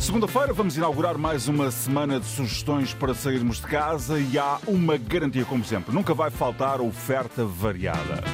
Segunda-feira vamos inaugurar mais uma semana de sugestões para sairmos de casa e há uma garantia, como sempre: nunca vai faltar oferta variada.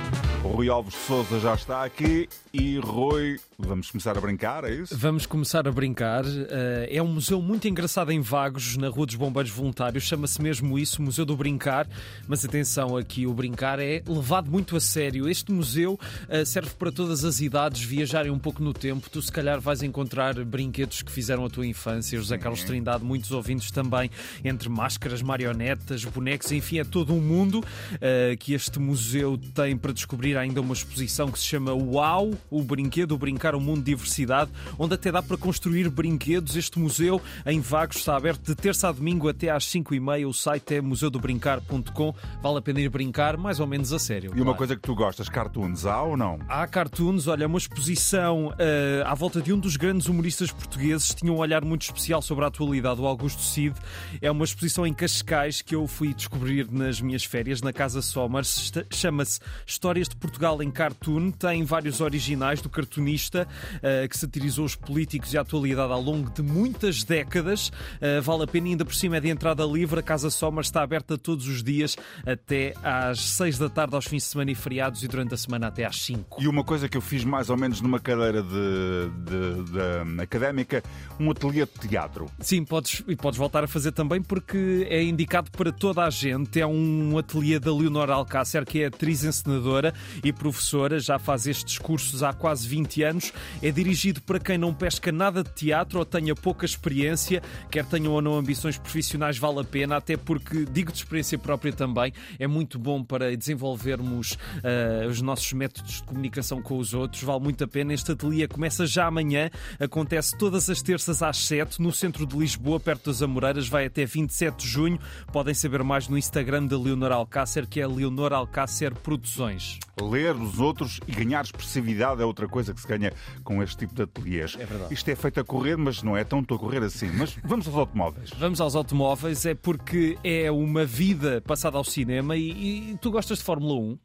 O Rui Alves de Souza já está aqui e Rui, vamos começar a brincar, é isso? Vamos começar a brincar. Eh, é um museu muito engraçado em Vagos, na Rua dos Bombeiros Voluntários. Chama-se mesmo isso, Museu do Brincar. Mas atenção, aqui o brincar é levado muito a sério. Este museu eh, serve para todas as idades viajarem um pouco no tempo. Tu, se calhar, vais encontrar brinquedos que fizeram a tua infância. José Carlos Trindade, muitos ouvintes também, entre máscaras, marionetas, bonecos, enfim, é todo um mundo uh, que este museu tem para descobrir ainda uma exposição que se chama Uau, o brinquedo, o brincar, o mundo de diversidade, onde até dá para construir brinquedos. Este museu em Vagos está aberto de terça a domingo até às 5 e meia. O site é museudobrincar.com. Vale a pena ir brincar, mais ou menos a sério. E uma claro. coisa que tu gostas, cartoons, há ou não? Há cartoons, olha, uma exposição uh, à volta de um dos grandes humoristas portugueses, tinha um olhar muito especial sobre a atualidade, o Augusto Cid. É uma exposição em Cascais que eu fui descobrir nas minhas férias, na Casa Somers. Chama-se Histórias de Portugal em Cartoon. Tem vários originais do cartunista uh, que satirizou os políticos e a atualidade ao longo de muitas décadas. Uh, vale a pena, ainda por cima é de entrada livre. A Casa Somers está aberta todos os dias até às 6 da tarde, aos fins de semana e feriados, e durante a semana até às 5. E uma coisa que eu fiz mais ou menos numa cadeira de, de, de académica, um ateliê de teatro. Sim, podes, e podes voltar a fazer também porque é indicado para toda a gente. É um ateliê da Leonor Alcácer, que é atriz encenadora e professora, já faz estes cursos há quase 20 anos. É dirigido para quem não pesca nada de teatro ou tenha pouca experiência, quer tenham ou não ambições profissionais, vale a pena, até porque, digo de experiência própria também, é muito bom para desenvolvermos uh, os nossos métodos de comunicação com os outros, vale muito a pena. Este ateliê começa já amanhã, acontece todas as terças às 7 no centro de Lisboa, perto das Amoreiras, vai até 27 de junho. Podem saber mais no Instagram da Leonor Alcácer, que é Leonor Alcácer Produções. Ler os outros e ganhar expressividade é outra coisa que se ganha com este tipo de ateliês. É verdade. Isto é feito a correr, mas não é tão a correr assim. Mas vamos aos automóveis. Vamos aos automóveis, é porque é uma vida passada ao cinema e, e tu gostas de Fórmula 1?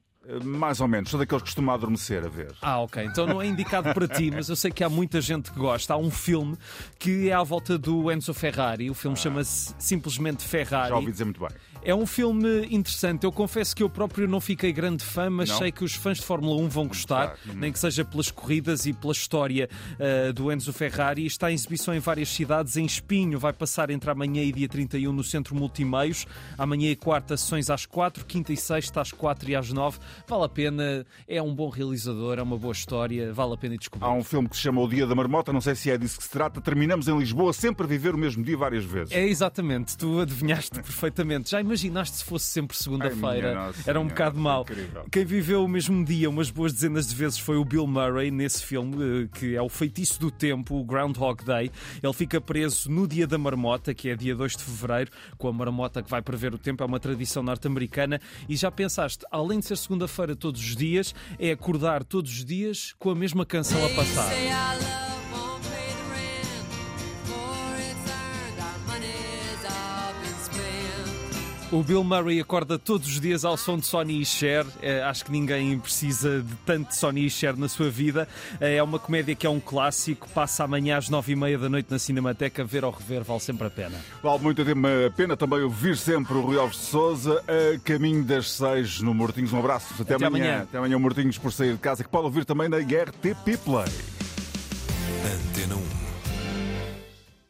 Mais ou menos, sou daqueles que costuma adormecer a ver. Ah, ok. Então não é indicado para ti, mas eu sei que há muita gente que gosta. Há um filme que é à volta do Enzo Ferrari. O filme ah. chama-se simplesmente Ferrari. Já ouvi dizer muito bem. É um filme interessante. Eu confesso que eu próprio não fiquei grande fã, mas não. sei que os fãs de Fórmula 1 vão gostar, hum. nem que seja pelas corridas e pela história uh, do Enzo Ferrari. Está em exibição em várias cidades. Em Espinho vai passar entre amanhã e dia 31 no Centro Multimeios. Amanhã e quarta, sessões às 4, quinta e sexta às 4 e às 9. Vale a pena, é um bom realizador, é uma boa história, vale a pena descobrir. Há um filme que se chama O Dia da Marmota, não sei se é disso que se trata. Terminamos em Lisboa sempre a viver o mesmo dia várias vezes. É exatamente, tu adivinhaste perfeitamente. Já imaginaste se fosse sempre segunda-feira? Era um bocado mau. Quem viveu o mesmo dia umas boas dezenas de vezes foi o Bill Murray nesse filme, eh, que é o feitiço do tempo, o Groundhog Day. Ele fica preso no dia da marmota, que é dia 2 de fevereiro, com a marmota que vai prever o tempo, é uma tradição norte-americana. E já pensaste, além de ser segunda-feira todos os dias, é acordar todos os dias com a mesma canção a passar. O Bill Murray acorda todos os dias ao som de Sonny e Cher. É, acho que ninguém precisa de tanto Sonny e Cher na sua vida. É, é uma comédia que é um clássico. Passa amanhã às nove e meia da noite na Cinemateca. Ver ou rever vale sempre a pena. Vale muito a pena também ouvir sempre o Rui Alves de Souza a caminho das seis no Mortinhos. Um abraço. Até, Até amanhã. amanhã. Até amanhã, Mortinhos por sair de casa, que pode ouvir também na RTP Play.